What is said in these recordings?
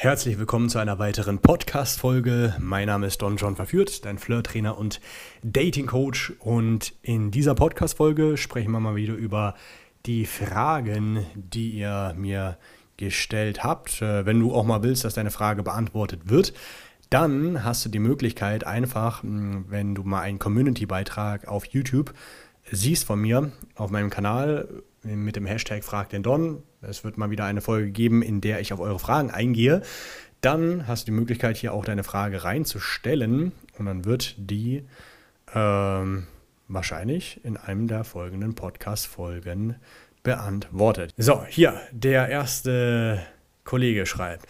Herzlich willkommen zu einer weiteren Podcast-Folge. Mein Name ist Don John Verführt, dein Flirt-Trainer und Dating-Coach. Und in dieser Podcast-Folge sprechen wir mal wieder über die Fragen, die ihr mir gestellt habt. Äh, wenn du auch mal willst, dass deine Frage beantwortet wird, dann hast du die Möglichkeit, einfach, hm, wenn du mal einen Community-Beitrag auf YouTube siehst von mir auf meinem Kanal mit dem Hashtag Frag den Don, es wird mal wieder eine Folge geben, in der ich auf eure Fragen eingehe. Dann hast du die Möglichkeit, hier auch deine Frage reinzustellen und dann wird die ähm, wahrscheinlich in einem der folgenden Podcast-Folgen beantwortet. So, hier, der erste Kollege schreibt.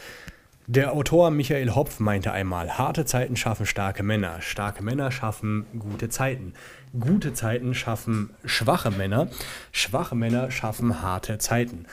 Der Autor Michael Hopf meinte einmal, harte Zeiten schaffen starke Männer, starke Männer schaffen gute Zeiten. Gute Zeiten schaffen schwache Männer, schwache Männer schaffen harte Zeiten.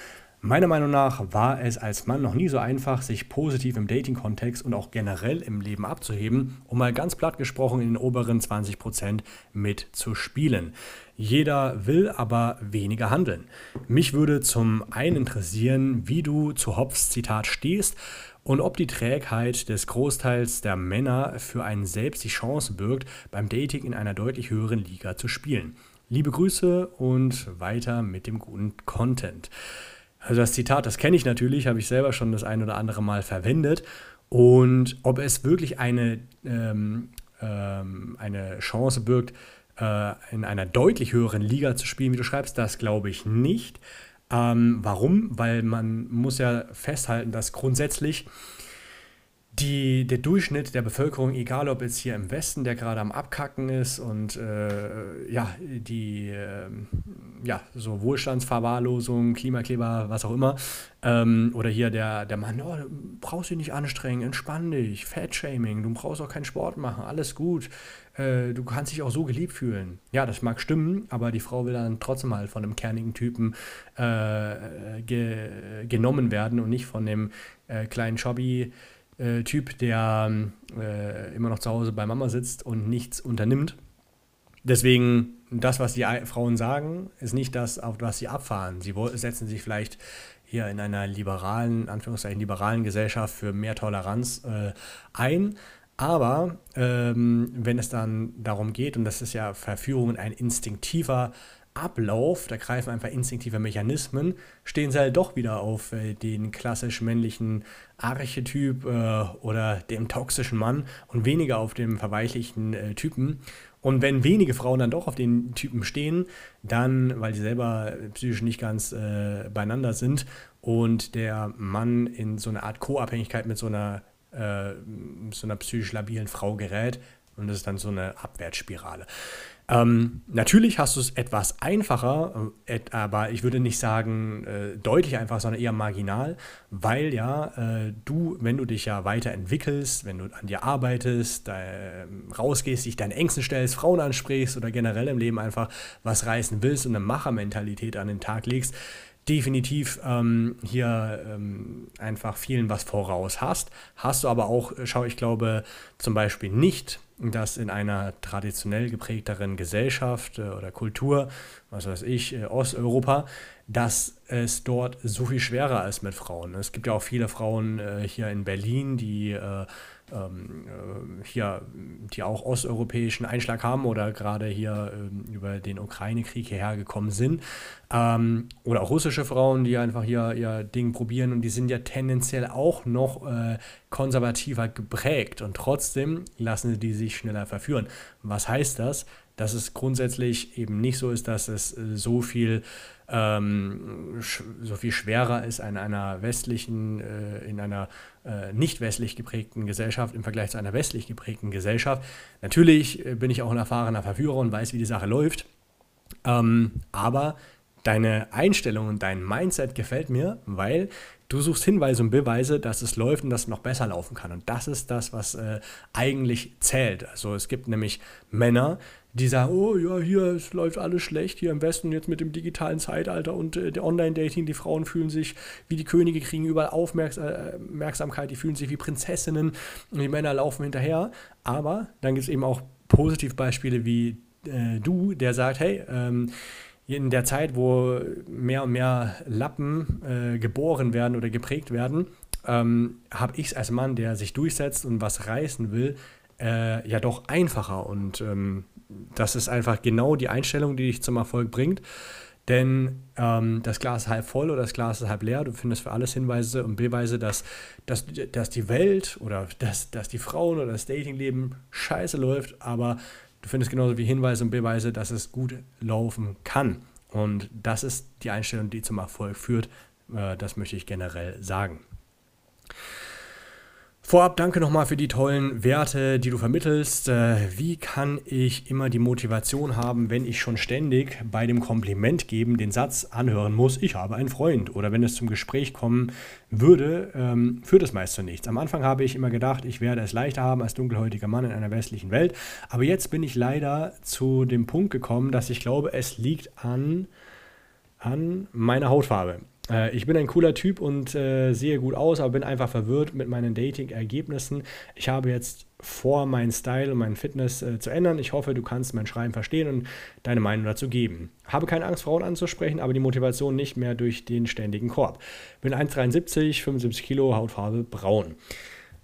Meiner Meinung nach war es als Mann noch nie so einfach, sich positiv im Dating-Kontext und auch generell im Leben abzuheben, um mal ganz platt gesprochen in den oberen 20% mitzuspielen. Jeder will aber weniger handeln. Mich würde zum einen interessieren, wie du zu Hopfs Zitat stehst und ob die Trägheit des Großteils der Männer für einen selbst die Chance birgt, beim Dating in einer deutlich höheren Liga zu spielen. Liebe Grüße und weiter mit dem guten Content. Also das Zitat, das kenne ich natürlich, habe ich selber schon das ein oder andere Mal verwendet. Und ob es wirklich eine, ähm, ähm, eine Chance birgt, äh, in einer deutlich höheren Liga zu spielen, wie du schreibst, das glaube ich nicht. Ähm, warum? Weil man muss ja festhalten, dass grundsätzlich die, der Durchschnitt der Bevölkerung, egal ob jetzt hier im Westen, der gerade am Abkacken ist und äh, ja, die äh, ja, so Wohlstandsverwahrlosung, Klimakleber, was auch immer, ähm, oder hier der, der Mann, oh, du brauchst dich nicht anstrengen, entspann dich, Fat-Shaming, du brauchst auch keinen Sport machen, alles gut, äh, du kannst dich auch so geliebt fühlen. Ja, das mag stimmen, aber die Frau will dann trotzdem halt von einem kernigen Typen äh, ge genommen werden und nicht von dem äh, kleinen Chobby, äh, Typ, der äh, immer noch zu Hause bei Mama sitzt und nichts unternimmt. Deswegen, das, was die Frauen sagen, ist nicht das, auf was sie abfahren. Sie setzen sich vielleicht hier in einer liberalen, Anführungszeichen liberalen Gesellschaft für mehr Toleranz äh, ein. Aber ähm, wenn es dann darum geht, und das ist ja Verführung ein instinktiver Ablauf, da greifen einfach instinktive Mechanismen, stehen sie halt doch wieder auf äh, den klassisch männlichen Archetyp äh, oder dem toxischen Mann und weniger auf dem verweichlichen äh, Typen. Und wenn wenige Frauen dann doch auf den Typen stehen, dann, weil sie selber psychisch nicht ganz äh, beieinander sind und der Mann in so eine Art Co-Abhängigkeit mit so einer, äh, so einer psychisch labilen Frau gerät, und das ist dann so eine Abwärtsspirale. Ähm, natürlich hast du es etwas einfacher, äh, aber ich würde nicht sagen äh, deutlich einfach, sondern eher marginal, weil ja äh, du, wenn du dich ja weiterentwickelst, wenn du an dir arbeitest, äh, rausgehst, dich deinen Ängsten stellst, Frauen ansprichst oder generell im Leben einfach was reißen willst und eine Machermentalität an den Tag legst, definitiv ähm, hier ähm, einfach vielen was voraus hast. Hast du aber auch, schau, ich glaube zum Beispiel nicht, dass in einer traditionell geprägteren Gesellschaft äh, oder Kultur, was weiß ich, äh, Osteuropa, dass es dort so viel schwerer ist mit Frauen. Es gibt ja auch viele Frauen äh, hier in Berlin, die ähm, äh, hier, die auch osteuropäischen Einschlag haben oder gerade hier ähm, über den Ukraine-Krieg hierher gekommen sind. Ähm, oder auch russische Frauen, die einfach hier ihr Ding probieren und die sind ja tendenziell auch noch äh, konservativer geprägt und trotzdem lassen sie sich schneller verführen. Was heißt das? Dass es grundsätzlich eben nicht so ist, dass es äh, so viel ähm, so viel schwerer ist in einer westlichen, äh, in einer äh, nicht westlich geprägten Gesellschaft im Vergleich zu einer westlich geprägten Gesellschaft. Natürlich äh, bin ich auch ein erfahrener Verführer und weiß, wie die Sache läuft. Ähm, aber deine Einstellung und dein Mindset gefällt mir, weil du suchst Hinweise und Beweise, dass es läuft und dass es noch besser laufen kann. Und das ist das, was äh, eigentlich zählt. Also es gibt nämlich Männer, die sagen, oh ja, hier es läuft alles schlecht hier im Westen jetzt mit dem digitalen Zeitalter und äh, der Online-Dating, die Frauen fühlen sich wie die Könige, kriegen überall Aufmerksamkeit, die fühlen sich wie Prinzessinnen und die Männer laufen hinterher. Aber dann gibt es eben auch Positivbeispiele wie äh, du, der sagt, hey, ähm, in der Zeit, wo mehr und mehr Lappen äh, geboren werden oder geprägt werden, ähm, habe ich es als Mann, der sich durchsetzt und was reißen will, äh, ja doch einfacher. Und ähm, das ist einfach genau die Einstellung, die dich zum Erfolg bringt. Denn ähm, das Glas ist halb voll oder das Glas ist halb leer. Du findest für alles Hinweise und Beweise, dass, dass, dass die Welt oder dass, dass die Frauen oder das Datingleben scheiße läuft, aber du findest genauso wie Hinweise und Beweise, dass es gut laufen kann. Und das ist die Einstellung, die zum Erfolg führt. Äh, das möchte ich generell sagen. Vorab danke nochmal für die tollen Werte, die du vermittelst. Äh, wie kann ich immer die Motivation haben, wenn ich schon ständig bei dem Kompliment geben den Satz anhören muss, ich habe einen Freund? Oder wenn es zum Gespräch kommen würde, ähm, führt es meist zu nichts. Am Anfang habe ich immer gedacht, ich werde es leichter haben als dunkelhäutiger Mann in einer westlichen Welt. Aber jetzt bin ich leider zu dem Punkt gekommen, dass ich glaube, es liegt an, an meiner Hautfarbe. Äh, ich bin ein cooler Typ und äh, sehe gut aus, aber bin einfach verwirrt mit meinen Dating-Ergebnissen. Ich habe jetzt vor, meinen Style und meinen Fitness äh, zu ändern. Ich hoffe, du kannst mein Schreiben verstehen und deine Meinung dazu geben. Habe keine Angst, Frauen anzusprechen, aber die Motivation nicht mehr durch den ständigen Korb. Bin 1,73, 75 Kilo, Hautfarbe braun.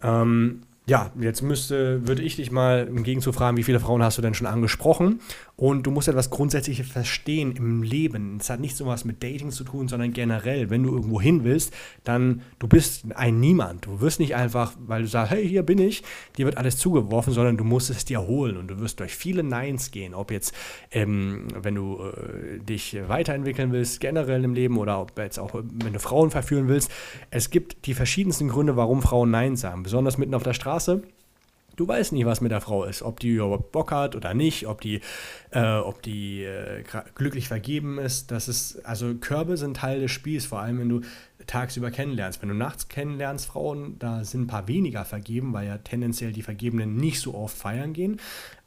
Ähm, ja, jetzt müsste, würde ich dich mal im Gegenzug fragen, wie viele Frauen hast du denn schon angesprochen? Und du musst etwas Grundsätzliches verstehen im Leben. Es hat nicht so was mit Dating zu tun, sondern generell, wenn du irgendwo hin willst, dann du bist ein Niemand. Du wirst nicht einfach, weil du sagst, hey, hier bin ich, dir wird alles zugeworfen, sondern du musst es dir holen und du wirst durch viele Neins gehen. Ob jetzt, ähm, wenn du äh, dich weiterentwickeln willst, generell im Leben oder ob jetzt auch, wenn du Frauen verführen willst. Es gibt die verschiedensten Gründe, warum Frauen Nein sagen. Besonders mitten auf der Straße Du weißt nicht, was mit der Frau ist, ob die überhaupt Bock hat oder nicht, ob die, äh, ob die äh, glücklich vergeben ist. Das ist, also Körbe sind Teil des Spiels, vor allem wenn du tagsüber kennenlernst. Wenn du nachts kennenlernst Frauen, da sind ein paar weniger vergeben, weil ja tendenziell die Vergebenen nicht so oft feiern gehen.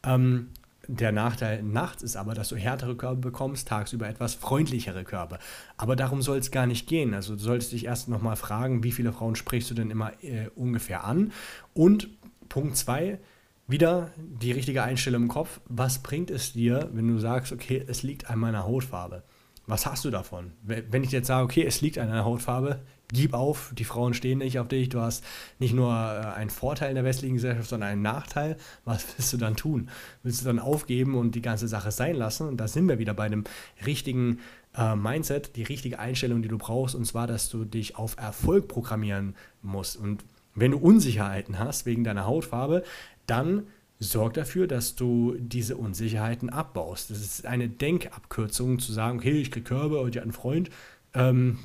Ähm, der Nachteil nachts ist aber, dass du härtere Körbe bekommst, tagsüber etwas freundlichere Körbe. Aber darum soll es gar nicht gehen. Also du solltest dich erst nochmal fragen, wie viele Frauen sprichst du denn immer äh, ungefähr an? Und Punkt 2, wieder die richtige Einstellung im Kopf. Was bringt es dir, wenn du sagst, okay, es liegt an meiner Hautfarbe? Was hast du davon? Wenn ich jetzt sage, okay, es liegt an deiner Hautfarbe, gib auf, die Frauen stehen nicht auf dich, du hast nicht nur äh, einen Vorteil in der westlichen Gesellschaft, sondern einen Nachteil. Was willst du dann tun? Willst du dann aufgeben und die ganze Sache sein lassen? Und da sind wir wieder bei dem richtigen äh, Mindset, die richtige Einstellung, die du brauchst, und zwar, dass du dich auf Erfolg programmieren musst. Und wenn du Unsicherheiten hast wegen deiner Hautfarbe, dann sorg dafür, dass du diese Unsicherheiten abbaust. Das ist eine Denkabkürzung zu sagen, okay, ich kriege Körbe und ich habe einen Freund. Ähm,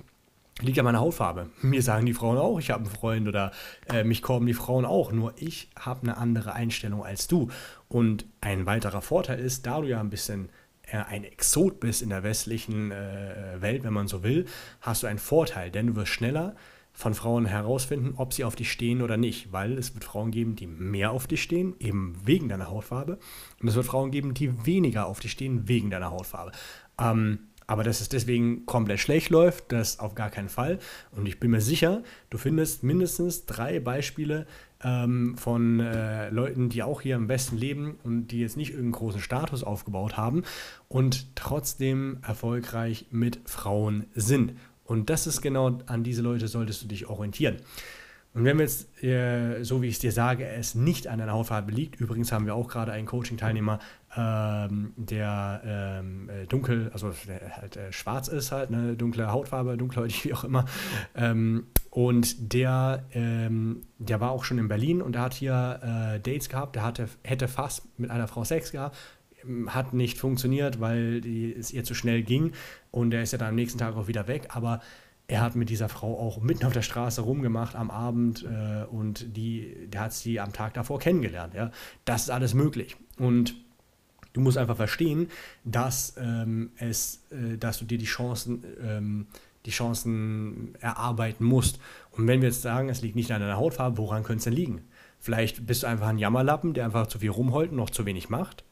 liegt an meiner Hautfarbe. Mir sagen die Frauen auch, ich habe einen Freund oder äh, mich kommen die Frauen auch. Nur ich habe eine andere Einstellung als du. Und ein weiterer Vorteil ist, da du ja ein bisschen äh, ein Exot bist in der westlichen äh, Welt, wenn man so will, hast du einen Vorteil, denn du wirst schneller von Frauen herausfinden, ob sie auf dich stehen oder nicht, weil es wird Frauen geben, die mehr auf dich stehen, eben wegen deiner Hautfarbe, und es wird Frauen geben, die weniger auf dich stehen, wegen deiner Hautfarbe. Ähm, aber dass es deswegen komplett schlecht läuft, das auf gar keinen Fall. Und ich bin mir sicher, du findest mindestens drei Beispiele ähm, von äh, Leuten, die auch hier im Westen leben und die jetzt nicht irgendeinen großen Status aufgebaut haben und trotzdem erfolgreich mit Frauen sind. Und das ist genau, an diese Leute solltest du dich orientieren. Und wenn wir jetzt, äh, so wie ich es dir sage, es nicht an deiner Hautfarbe liegt, übrigens haben wir auch gerade einen Coaching-Teilnehmer, ähm, der ähm, äh, dunkel, also der halt äh, schwarz ist, halt, ne, dunkle Hautfarbe, dunkelhäutig, wie auch immer. Ähm, und der, ähm, der war auch schon in Berlin und der hat hier äh, Dates gehabt, der hatte, hätte fast mit einer Frau Sex gehabt, hat nicht funktioniert, weil die, es ihr zu schnell ging. Und er ist ja dann am nächsten Tag auch wieder weg, aber er hat mit dieser Frau auch mitten auf der Straße rumgemacht am Abend äh, und die, der hat sie am Tag davor kennengelernt. Ja? Das ist alles möglich. Und du musst einfach verstehen, dass, ähm, es, äh, dass du dir die Chancen, ähm, die Chancen erarbeiten musst. Und wenn wir jetzt sagen, es liegt nicht an deiner Hautfarbe, woran könnte es denn liegen? Vielleicht bist du einfach ein Jammerlappen, der einfach zu viel rumheult und noch zu wenig macht.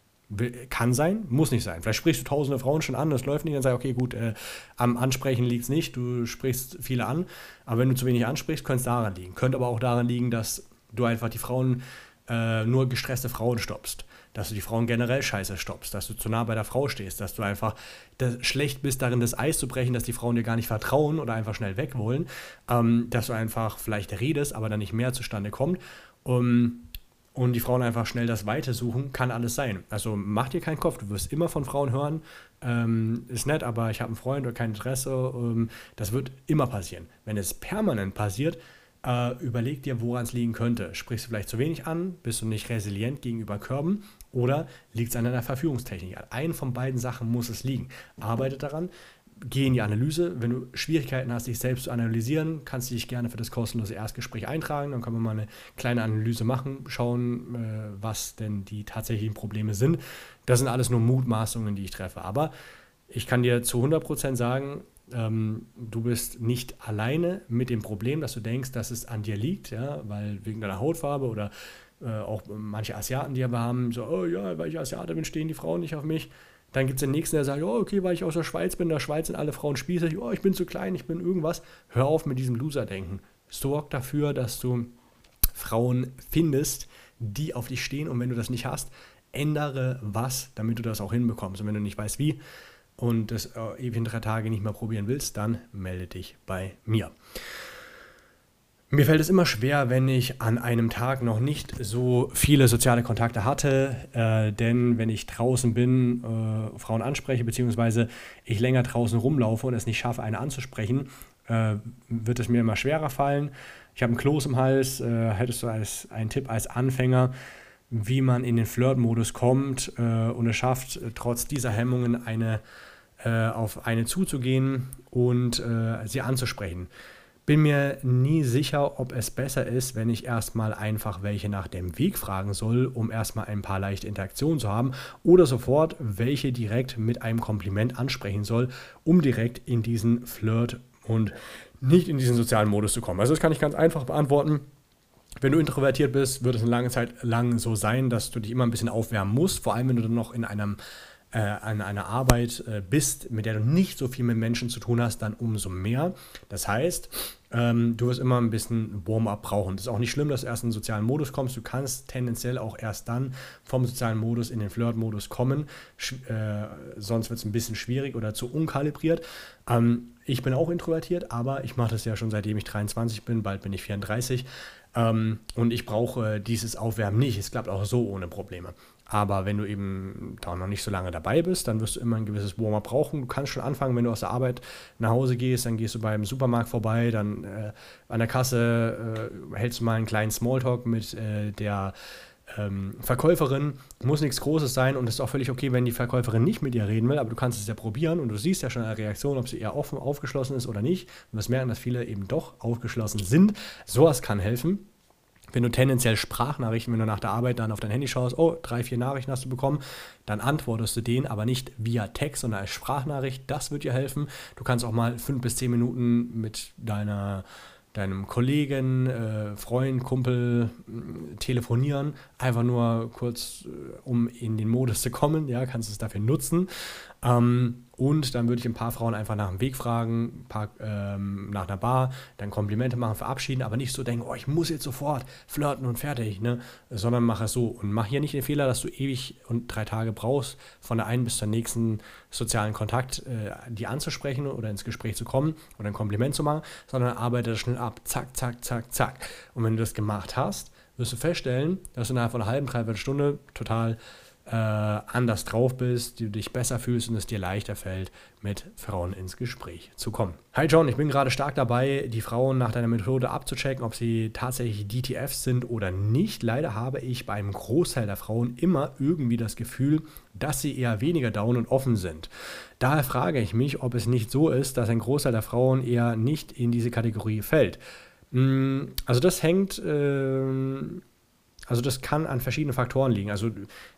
Kann sein, muss nicht sein. Vielleicht sprichst du tausende Frauen schon an, das läuft nicht, dann sagst okay, gut, äh, am Ansprechen liegt es nicht, du sprichst viele an, aber wenn du zu wenig ansprichst, könnte es daran liegen. Könnte aber auch daran liegen, dass du einfach die Frauen äh, nur gestresste Frauen stoppst, dass du die Frauen generell scheiße stoppst, dass du zu nah bei der Frau stehst, dass du einfach schlecht bist darin, das Eis zu brechen, dass die Frauen dir gar nicht vertrauen oder einfach schnell weg wollen, ähm, dass du einfach vielleicht redest, aber dann nicht mehr zustande kommt. Um, und die Frauen einfach schnell das Weite suchen, kann alles sein. Also mach dir keinen Kopf, du wirst immer von Frauen hören, ähm, ist nett, aber ich habe einen Freund oder kein Interesse. Ähm, das wird immer passieren. Wenn es permanent passiert, äh, überleg dir, woran es liegen könnte. Sprichst du vielleicht zu wenig an? Bist du nicht resilient gegenüber Körben? Oder liegt es an deiner Verführungstechnik? An einen von beiden Sachen muss es liegen. Arbeite daran geh in die Analyse. Wenn du Schwierigkeiten hast, dich selbst zu analysieren, kannst du dich gerne für das kostenlose Erstgespräch eintragen. Dann können wir mal eine kleine Analyse machen, schauen, äh, was denn die tatsächlichen Probleme sind. Das sind alles nur Mutmaßungen, die ich treffe. Aber ich kann dir zu 100% sagen, ähm, du bist nicht alleine mit dem Problem, dass du denkst, dass es an dir liegt, ja, weil wegen deiner Hautfarbe oder äh, auch manche Asiaten, die wir haben, so, oh ja, weil ich Asiate bin, stehen die Frauen nicht auf mich. Dann gibt es den nächsten, der sagt, oh, okay, weil ich aus der Schweiz bin, in der Schweiz sind alle Frauen spießig, oh, ich bin zu klein, ich bin irgendwas. Hör auf mit diesem Loser-Denken. Sorg dafür, dass du Frauen findest, die auf dich stehen und wenn du das nicht hast, ändere was, damit du das auch hinbekommst. Und wenn du nicht weißt, wie und das äh, in drei Tage nicht mehr probieren willst, dann melde dich bei mir. Mir fällt es immer schwer, wenn ich an einem Tag noch nicht so viele soziale Kontakte hatte, äh, denn wenn ich draußen bin, äh, Frauen anspreche, beziehungsweise ich länger draußen rumlaufe und es nicht schaffe, eine anzusprechen, äh, wird es mir immer schwerer fallen. Ich habe einen Kloß im Hals. Äh, hättest du als einen Tipp als Anfänger, wie man in den Flirt-Modus kommt äh, und es schafft, trotz dieser Hemmungen eine, äh, auf eine zuzugehen und sie anzusprechen? Bin mir nie sicher, ob es besser ist, wenn ich erstmal einfach welche nach dem Weg fragen soll, um erstmal ein paar leichte Interaktionen zu haben, oder sofort welche direkt mit einem Kompliment ansprechen soll, um direkt in diesen Flirt und nicht in diesen sozialen Modus zu kommen. Also das kann ich ganz einfach beantworten. Wenn du introvertiert bist, wird es eine lange Zeit lang so sein, dass du dich immer ein bisschen aufwärmen musst, vor allem wenn du dann noch in einem äh, an einer Arbeit äh, bist, mit der du nicht so viel mit Menschen zu tun hast, dann umso mehr. Das heißt, ähm, du wirst immer ein bisschen Warm-up brauchen. Das ist auch nicht schlimm, dass du erst in den sozialen Modus kommst. Du kannst tendenziell auch erst dann vom sozialen Modus in den Flirt-Modus kommen. Sch äh, sonst wird es ein bisschen schwierig oder zu unkalibriert. Ähm, ich bin auch introvertiert, aber ich mache das ja schon seitdem ich 23 bin. Bald bin ich 34. Ähm, und ich brauche dieses Aufwärmen nicht. Es klappt auch so ohne Probleme. Aber wenn du eben da noch nicht so lange dabei bist, dann wirst du immer ein gewisses Warm-up brauchen. Du kannst schon anfangen, wenn du aus der Arbeit nach Hause gehst, dann gehst du beim Supermarkt vorbei, dann äh, an der Kasse äh, hältst du mal einen kleinen Smalltalk mit äh, der ähm, Verkäuferin. Muss nichts Großes sein und es ist auch völlig okay, wenn die Verkäuferin nicht mit dir reden will, aber du kannst es ja probieren und du siehst ja schon eine Reaktion, ob sie eher offen, aufgeschlossen ist oder nicht. Du wirst merken, dass viele eben doch aufgeschlossen sind. Sowas kann helfen wenn du tendenziell Sprachnachrichten, wenn du nach der Arbeit dann auf dein Handy schaust, oh, drei, vier Nachrichten hast du bekommen, dann antwortest du denen, aber nicht via Text, sondern als Sprachnachricht. Das wird dir helfen. Du kannst auch mal fünf bis zehn Minuten mit deiner deinem Kollegen, äh, Freund, Kumpel äh, telefonieren, einfach nur kurz, äh, um in den Modus zu kommen, ja, kannst du es dafür nutzen. Ähm, und dann würde ich ein paar Frauen einfach nach dem Weg fragen, paar, ähm, nach einer Bar, dann Komplimente machen, verabschieden, aber nicht so denken, oh, ich muss jetzt sofort flirten und fertig, ne? sondern mach es so. Und mach hier nicht den Fehler, dass du ewig und drei Tage brauchst, von der einen bis zur nächsten sozialen Kontakt äh, die anzusprechen oder ins Gespräch zu kommen oder ein Kompliment zu machen, sondern arbeite das schnell ab. Zack, zack, zack, zack. Und wenn du das gemacht hast, wirst du feststellen, dass du innerhalb von einer halben, dreiviertel Stunde total äh, anders drauf bist, du dich besser fühlst und es dir leichter fällt, mit Frauen ins Gespräch zu kommen. Hi John, ich bin gerade stark dabei, die Frauen nach deiner Methode abzuchecken, ob sie tatsächlich DTFs sind oder nicht. Leider habe ich bei einem Großteil der Frauen immer irgendwie das Gefühl, dass sie eher weniger down und offen sind. Daher frage ich mich, ob es nicht so ist, dass ein Großteil der Frauen eher nicht in diese Kategorie fällt. Hm, also das hängt äh, also das kann an verschiedenen Faktoren liegen. Also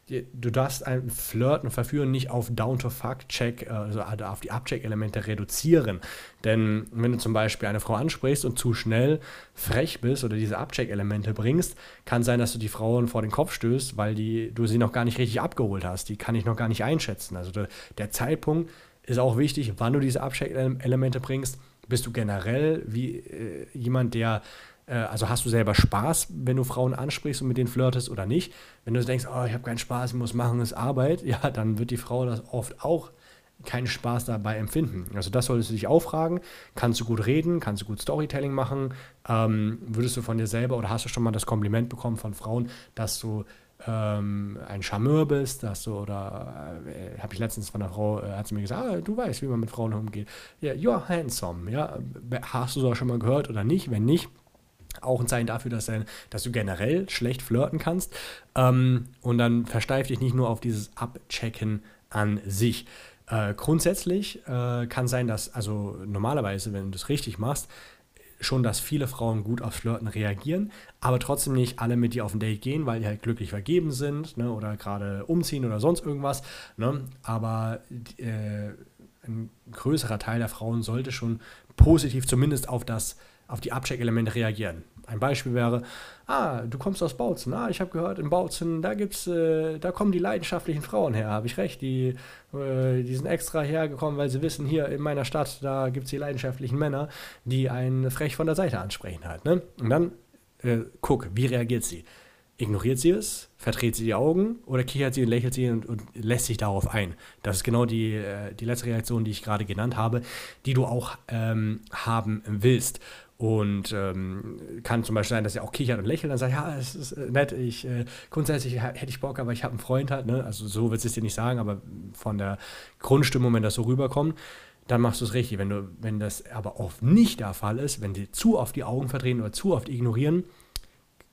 du darfst ein Flirten und Verführen nicht auf Down-to-Fuck-Check, äh, also auf die Abcheck-Elemente reduzieren. Denn wenn du zum Beispiel eine Frau ansprichst und zu schnell frech bist oder diese Abcheck-Elemente bringst, kann sein, dass du die Frauen vor den Kopf stößt, weil die, du sie noch gar nicht richtig abgeholt hast. Die kann ich noch gar nicht einschätzen. Also der Zeitpunkt ist auch wichtig, wann du diese Abcheck-Elemente bringst. Bist du generell wie äh, jemand, der äh, also hast du selber Spaß, wenn du Frauen ansprichst und mit denen flirtest oder nicht. Wenn du denkst, oh, ich habe keinen Spaß, ich muss machen, ist Arbeit, ja, dann wird die Frau das oft auch keinen Spaß dabei empfinden. Also das solltest du dich auffragen. Kannst du gut reden? Kannst du gut Storytelling machen? Ähm, würdest du von dir selber oder hast du schon mal das Kompliment bekommen von Frauen, dass du ähm, ein Charmeur bist, dass du oder äh, habe ich letztens von einer Frau, äh, hat sie mir gesagt, ah, du weißt, wie man mit Frauen umgeht. Ja, you're handsome. Ja, hast du das schon mal gehört oder nicht? Wenn nicht, auch ein Zeichen dafür, dass, dass du generell schlecht flirten kannst. Ähm, und dann versteif dich nicht nur auf dieses Abchecken an sich. Äh, grundsätzlich äh, kann sein, dass, also normalerweise, wenn du das richtig machst, schon, dass viele Frauen gut auf Flirten reagieren, aber trotzdem nicht alle mit dir auf ein Date gehen, weil die halt glücklich vergeben sind ne, oder gerade umziehen oder sonst irgendwas. Ne? Aber äh, ein größerer Teil der Frauen sollte schon positiv zumindest auf das auf die Abcheck-Elemente reagieren. Ein Beispiel wäre, ah, du kommst aus Bautzen. Ah, ich habe gehört, in Bautzen, da gibt's, äh, da kommen die leidenschaftlichen Frauen her. Habe ich recht? Die, äh, die sind extra hergekommen, weil sie wissen, hier in meiner Stadt, da gibt es die leidenschaftlichen Männer, die einen frech von der Seite ansprechen halt. Ne? Und dann äh, guck, wie reagiert sie? Ignoriert sie es? Verdreht sie die Augen? Oder kichert sie und lächelt sie und, und lässt sich darauf ein? Das ist genau die, äh, die letzte Reaktion, die ich gerade genannt habe, die du auch ähm, haben willst. Und ähm, kann zum Beispiel sein, dass er auch kichert und lächelt und sagt, ja, es ist äh, nett, ich äh, grundsätzlich hätte ich Bock, aber ich habe einen Freund halt, ne? Also so wird es dir nicht sagen, aber von der Grundstimmung, wenn das so rüberkommt, dann machst du es richtig. Wenn du, wenn das aber oft nicht der Fall ist, wenn die zu oft die Augen verdrehen oder zu oft ignorieren,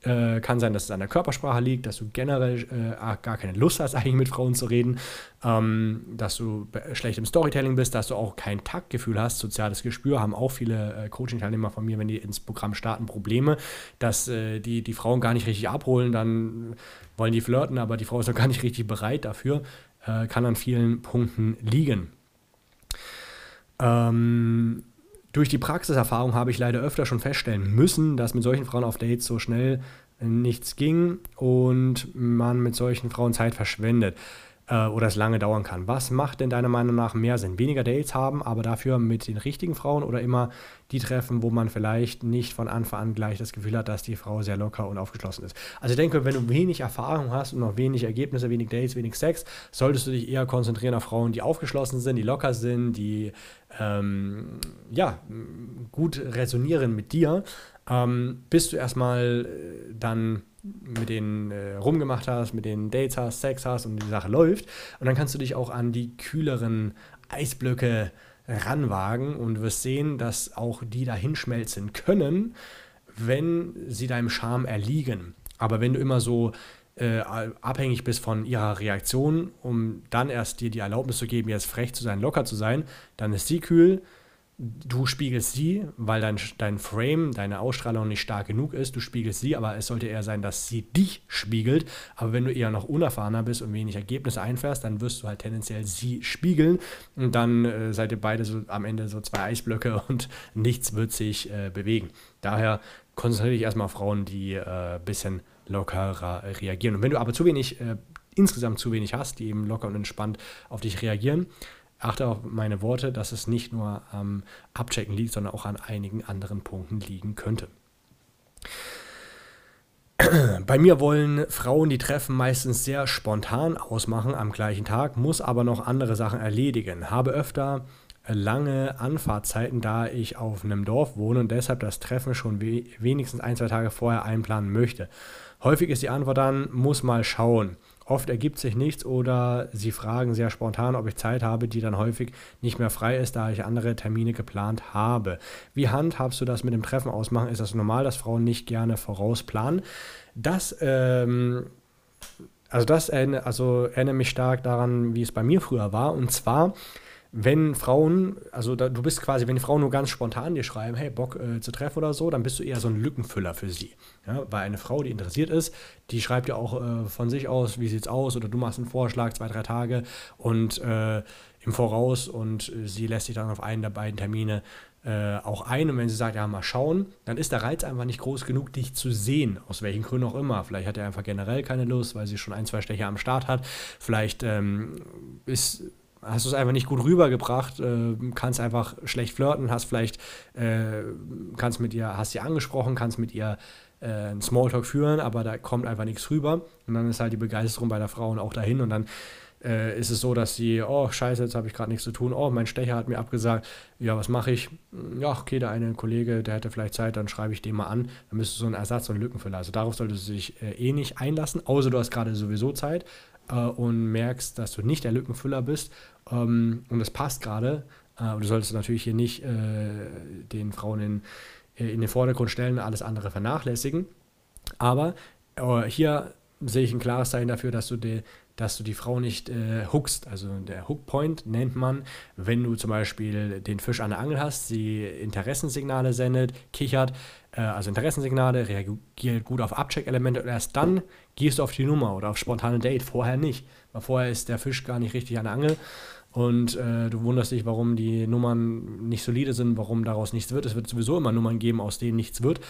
äh, kann sein, dass es an der Körpersprache liegt, dass du generell äh, gar keine Lust hast, eigentlich mit Frauen zu reden, ähm, dass du schlecht im Storytelling bist, dass du auch kein Taktgefühl hast, soziales Gespür, haben auch viele äh, Coaching-Teilnehmer von mir, wenn die ins Programm starten, Probleme, dass äh, die, die Frauen gar nicht richtig abholen, dann wollen die flirten, aber die Frau ist noch gar nicht richtig bereit dafür, äh, kann an vielen Punkten liegen. Ähm, durch die Praxiserfahrung habe ich leider öfter schon feststellen müssen, dass mit solchen Frauen auf Dates so schnell nichts ging und man mit solchen Frauen Zeit verschwendet äh, oder es lange dauern kann. Was macht denn deiner Meinung nach mehr Sinn? Weniger Dates haben, aber dafür mit den richtigen Frauen oder immer die treffen, wo man vielleicht nicht von Anfang an gleich das Gefühl hat, dass die Frau sehr locker und aufgeschlossen ist. Also ich denke, wenn du wenig Erfahrung hast und noch wenig Ergebnisse, wenig Dates, wenig Sex, solltest du dich eher konzentrieren auf Frauen, die aufgeschlossen sind, die locker sind, die ähm, ja, gut resonieren mit dir, ähm, bis du erstmal äh, dann mit denen äh, rumgemacht hast, mit denen Dates hast, Sex hast und die Sache läuft. Und dann kannst du dich auch an die kühleren Eisblöcke ranwagen und wirst sehen, dass auch die dahin schmelzen können, wenn sie deinem Charme erliegen. Aber wenn du immer so äh, abhängig bist von ihrer Reaktion, um dann erst dir die Erlaubnis zu geben, jetzt frech zu sein, locker zu sein, dann ist sie kühl, du spiegelst sie, weil dein, dein Frame, deine Ausstrahlung nicht stark genug ist, du spiegelst sie, aber es sollte eher sein, dass sie dich spiegelt. Aber wenn du eher noch unerfahrener bist und wenig Ergebnisse einfährst, dann wirst du halt tendenziell sie spiegeln und dann äh, seid ihr beide so am Ende so zwei Eisblöcke und nichts wird sich äh, bewegen. Daher konzentriere dich erstmal auf Frauen, die ein äh, bisschen lockerer reagieren. Und wenn du aber zu wenig, äh, insgesamt zu wenig hast, die eben locker und entspannt auf dich reagieren, achte auf meine Worte, dass es nicht nur am Abchecken liegt, sondern auch an einigen anderen Punkten liegen könnte. Bei mir wollen Frauen die Treffen meistens sehr spontan ausmachen am gleichen Tag, muss aber noch andere Sachen erledigen. Habe öfter lange Anfahrtzeiten, da ich auf einem Dorf wohne und deshalb das Treffen schon we wenigstens ein, zwei Tage vorher einplanen möchte. Häufig ist die Antwort dann, muss mal schauen. Oft ergibt sich nichts oder sie fragen sehr spontan, ob ich Zeit habe, die dann häufig nicht mehr frei ist, da ich andere Termine geplant habe. Wie handhabst du das mit dem Treffen ausmachen? Ist das normal, dass Frauen nicht gerne vorausplanen? Das, ähm, also das also erinnert mich stark daran, wie es bei mir früher war. Und zwar, wenn Frauen, also da, du bist quasi, wenn Frauen nur ganz spontan dir schreiben, hey, Bock äh, zu treffen oder so, dann bist du eher so ein Lückenfüller für sie. Ja, weil eine Frau, die interessiert ist, die schreibt ja auch äh, von sich aus, wie sieht's aus, oder du machst einen Vorschlag, zwei, drei Tage und äh, im Voraus und äh, sie lässt sich dann auf einen der beiden Termine äh, auch ein. Und wenn sie sagt, ja, mal schauen, dann ist der Reiz einfach nicht groß genug, dich zu sehen, aus welchen Gründen auch immer. Vielleicht hat er einfach generell keine Lust, weil sie schon ein, zwei Stecher am Start hat. Vielleicht ähm, ist hast du es einfach nicht gut rübergebracht, äh, kannst einfach schlecht flirten, hast vielleicht, äh, kannst mit ihr, hast sie angesprochen, kannst mit ihr äh, einen Smalltalk führen, aber da kommt einfach nichts rüber. Und dann ist halt die Begeisterung bei der Frau auch dahin und dann äh, ist es so, dass sie, oh scheiße, jetzt habe ich gerade nichts zu tun, oh mein Stecher hat mir abgesagt, ja, was mache ich? Ja, okay, der eine Kollege, der hätte vielleicht Zeit, dann schreibe ich den mal an, dann bist du so ein Ersatz und Lückenfüller. Also darauf solltest du dich äh, eh nicht einlassen, außer du hast gerade sowieso Zeit äh, und merkst, dass du nicht der Lückenfüller bist ähm, und es passt gerade. Äh, du solltest natürlich hier nicht äh, den Frauen in, äh, in den Vordergrund stellen, alles andere vernachlässigen. Aber hier sehe ich ein klares Zeichen dafür, dass du die, dass du die Frau nicht äh, hookst. Also der Hookpoint nennt man, wenn du zum Beispiel den Fisch an der Angel hast, sie Interessensignale sendet, kichert, äh, also Interessensignale, reagiert gut auf Abcheck-Elemente und erst dann gehst du auf die Nummer oder auf spontane Date. Vorher nicht, weil vorher ist der Fisch gar nicht richtig an der Angel und äh, du wunderst dich, warum die Nummern nicht solide sind, warum daraus nichts wird. Es wird sowieso immer Nummern geben, aus denen nichts wird.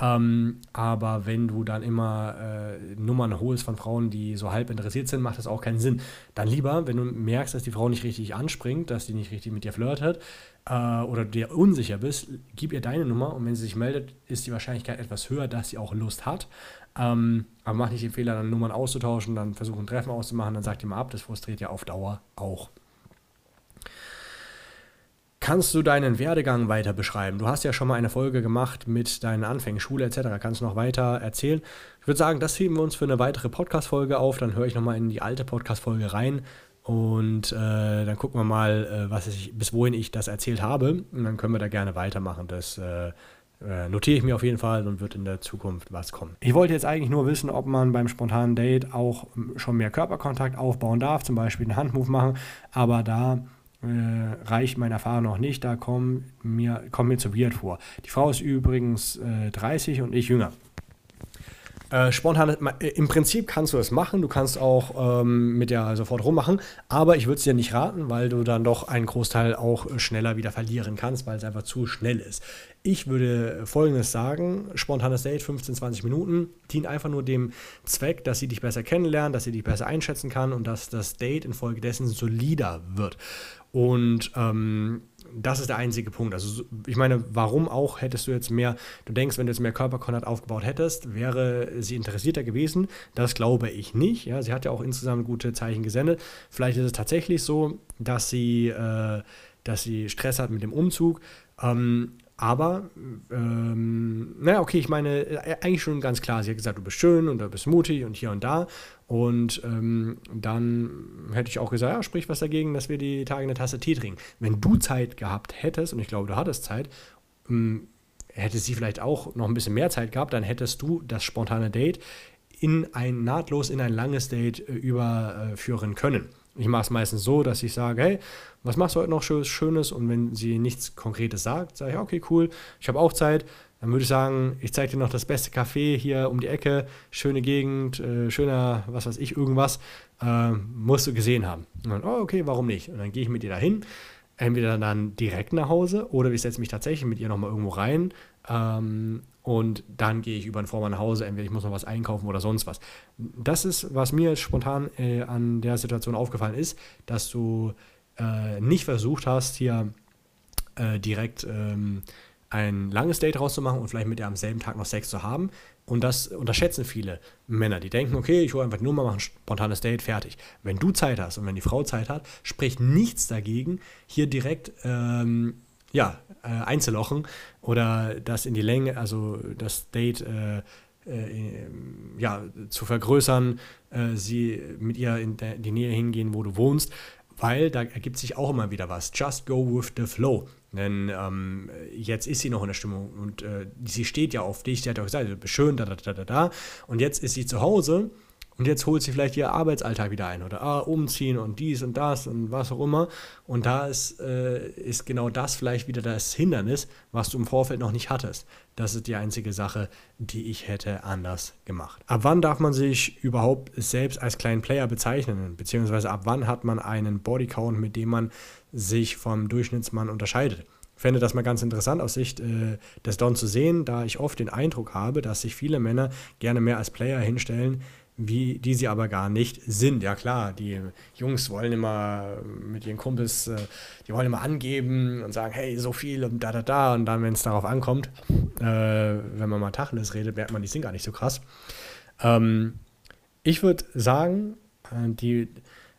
Ähm, aber wenn du dann immer äh, Nummern holst von Frauen, die so halb interessiert sind, macht das auch keinen Sinn. Dann lieber, wenn du merkst, dass die Frau nicht richtig anspringt, dass sie nicht richtig mit dir flirtet äh, oder du dir unsicher bist, gib ihr deine Nummer und wenn sie sich meldet, ist die Wahrscheinlichkeit etwas höher, dass sie auch Lust hat. Ähm, aber mach nicht den Fehler, dann Nummern auszutauschen, dann versuchen Treffen auszumachen, dann sagt ihr mal ab, das frustriert ja auf Dauer auch. Kannst du deinen Werdegang weiter beschreiben? Du hast ja schon mal eine Folge gemacht mit deinen Anfängen, Schule etc. Kannst du noch weiter erzählen? Ich würde sagen, das heben wir uns für eine weitere Podcast-Folge auf. Dann höre ich nochmal in die alte Podcast-Folge rein und äh, dann gucken wir mal, äh, was ich, bis wohin ich das erzählt habe. Und dann können wir da gerne weitermachen. Das äh, äh notiere ich mir auf jeden Fall und wird in der Zukunft was kommen. Ich wollte jetzt eigentlich nur wissen, ob man beim spontanen Date auch schon mehr Körperkontakt aufbauen darf, zum Beispiel einen Handmove machen. Aber da äh, reicht meine Erfahrung noch nicht, da kommt mir, kommt mir zu weird vor. Die Frau ist übrigens äh, 30 und ich jünger. Äh, spontan, äh, im Prinzip kannst du es machen, du kannst auch ähm, mit der sofort rummachen, aber ich würde es dir nicht raten, weil du dann doch einen Großteil auch schneller wieder verlieren kannst, weil es einfach zu schnell ist. Ich würde folgendes sagen: spontanes Date, 15, 20 Minuten, dient einfach nur dem Zweck, dass sie dich besser kennenlernen, dass sie dich besser einschätzen kann und dass das Date infolgedessen solider wird. Und ähm, das ist der einzige Punkt. Also ich meine, warum auch hättest du jetzt mehr, du denkst, wenn du jetzt mehr Körperkontakt aufgebaut hättest, wäre sie interessierter gewesen. Das glaube ich nicht. Ja, sie hat ja auch insgesamt gute Zeichen gesendet. Vielleicht ist es tatsächlich so, dass sie, äh, dass sie Stress hat mit dem Umzug. Ähm, aber, ähm, naja, okay, ich meine, äh, eigentlich schon ganz klar. Sie hat gesagt, du bist schön und du bist mutig und hier und da. Und ähm, dann hätte ich auch gesagt, ja, sprich was dagegen, dass wir die Tage eine Tasse Tee trinken. Wenn du Zeit gehabt hättest, und ich glaube, du hattest Zeit, ähm, hätte sie vielleicht auch noch ein bisschen mehr Zeit gehabt, dann hättest du das spontane Date in ein nahtlos in ein langes Date äh, überführen können. Ich mache es meistens so, dass ich sage, hey, was machst du heute noch Schönes? Und wenn sie nichts Konkretes sagt, sage ich, okay, cool, ich habe auch Zeit. Dann würde ich sagen, ich zeige dir noch das beste Café hier um die Ecke, schöne Gegend, äh, schöner, was weiß ich, irgendwas, äh, musst du gesehen haben. Und dann, oh, okay, warum nicht? Und dann gehe ich mit ihr dahin, entweder dann direkt nach Hause oder ich setze mich tatsächlich mit ihr nochmal irgendwo rein ähm, und dann gehe ich über den Vormann nach Hause, entweder ich muss noch was einkaufen oder sonst was. Das ist, was mir spontan äh, an der Situation aufgefallen ist, dass du äh, nicht versucht hast, hier äh, direkt ähm, ein langes Date rauszumachen und vielleicht mit ihr am selben Tag noch Sex zu haben. Und das unterschätzen viele Männer. Die denken, okay, ich hole einfach nur mal ein spontanes Date, fertig. Wenn du Zeit hast und wenn die Frau Zeit hat, spricht nichts dagegen, hier direkt ähm, ja, äh, einzulochen oder das in die Länge, also das Date äh, äh, ja, zu vergrößern, äh, sie mit ihr in die Nähe hingehen, wo du wohnst, weil da ergibt sich auch immer wieder was. Just go with the flow. Denn ähm, jetzt ist sie noch in der Stimmung und äh, sie steht ja auf dich, sie hat auch gesagt, schön, da, da, da, da, da. Und jetzt ist sie zu Hause und jetzt holt sie vielleicht ihr Arbeitsalltag wieder ein oder ah, umziehen und dies und das und was auch immer. Und da ist, äh, ist genau das vielleicht wieder das Hindernis, was du im Vorfeld noch nicht hattest. Das ist die einzige Sache, die ich hätte anders gemacht. Ab wann darf man sich überhaupt selbst als kleinen Player bezeichnen? Beziehungsweise ab wann hat man einen Bodycount, mit dem man sich vom Durchschnittsmann unterscheidet? Ich fände das mal ganz interessant aus Sicht äh, des Don zu sehen, da ich oft den Eindruck habe, dass sich viele Männer gerne mehr als Player hinstellen, wie, die sie aber gar nicht sind. Ja klar, die Jungs wollen immer mit ihren Kumpels, äh, die wollen immer angeben und sagen, hey, so viel und da, da, da. Und dann, wenn es darauf ankommt, äh, wenn man mal Tacheles redet, merkt man, die sind gar nicht so krass. Ähm, ich würde sagen, äh, die,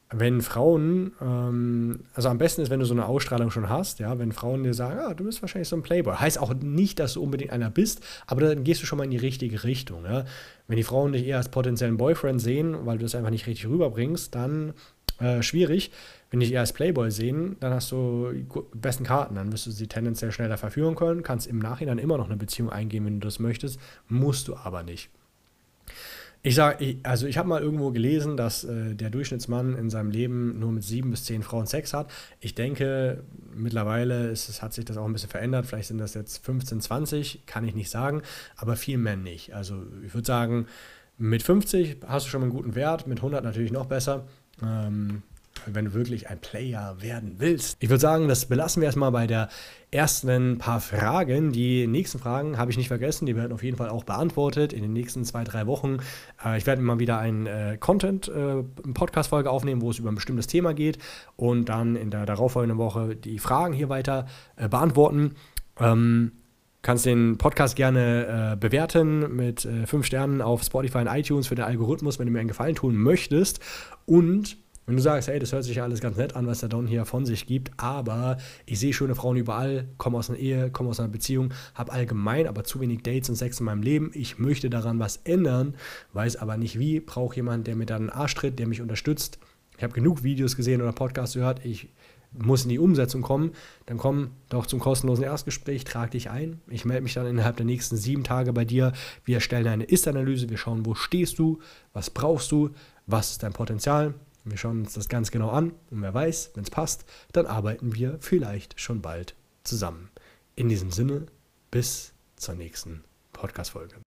wenn Frauen, ähm, also am besten ist, wenn du so eine Ausstrahlung schon hast, ja, wenn Frauen dir sagen, ah, du bist wahrscheinlich so ein Playboy. Heißt auch nicht, dass du unbedingt einer bist, aber dann gehst du schon mal in die richtige Richtung. Ja. Wenn die Frauen dich eher als potenziellen Boyfriend sehen, weil du es einfach nicht richtig rüberbringst, dann äh, schwierig. Wenn dich eher als Playboy sehen, dann hast du die besten Karten. Dann wirst du sie tendenziell schneller verführen können, kannst im Nachhinein immer noch eine Beziehung eingehen, wenn du das möchtest, musst du aber nicht. Ich sage, also ich habe mal irgendwo gelesen, dass äh, der Durchschnittsmann in seinem Leben nur mit sieben bis zehn Frauen Sex hat. Ich denke, mittlerweile ist, es, hat sich das auch ein bisschen verändert. Vielleicht sind das jetzt 15, 20, kann ich nicht sagen, aber viel mehr nicht. Also ich würde sagen, mit 50 hast du schon einen guten Wert, mit 100 natürlich noch besser. Ähm, wenn du wirklich ein Player werden willst. Ich würde sagen, das belassen wir erstmal bei der ersten paar Fragen. Die nächsten Fragen habe ich nicht vergessen, die werden auf jeden Fall auch beantwortet in den nächsten zwei, drei Wochen. Äh, ich werde mal wieder ein äh, Content, äh, aufnehmen, wo es über ein bestimmtes Thema geht und dann in der darauffolgenden Woche die Fragen hier weiter beantworten. Ähm, kannst den Podcast gerne äh, bewerten mit äh, fünf Sternen auf Spotify und iTunes für den Algorithmus, wenn du mir einen Gefallen tun möchtest. Und wenn du sagst, hey, das hört sich ja alles ganz nett an, was der Don hier von sich gibt, aber ich sehe schöne Frauen überall, komme aus einer Ehe, komme aus einer Beziehung, habe allgemein aber zu wenig Dates und Sex in meinem Leben, ich möchte daran was ändern, weiß aber nicht wie, brauche jemanden, der mir dann einen Arsch tritt, der mich unterstützt. Ich habe genug Videos gesehen oder Podcasts gehört, ich muss in die Umsetzung kommen, dann komm doch zum kostenlosen Erstgespräch, trag dich ein. Ich melde mich dann innerhalb der nächsten sieben Tage bei dir. Wir erstellen eine Ist-Analyse, wir schauen, wo stehst du, was brauchst du, was ist dein Potenzial wir schauen uns das ganz genau an und wer weiß, wenn es passt, dann arbeiten wir vielleicht schon bald zusammen. In diesem Sinne, bis zur nächsten Podcast-Folge.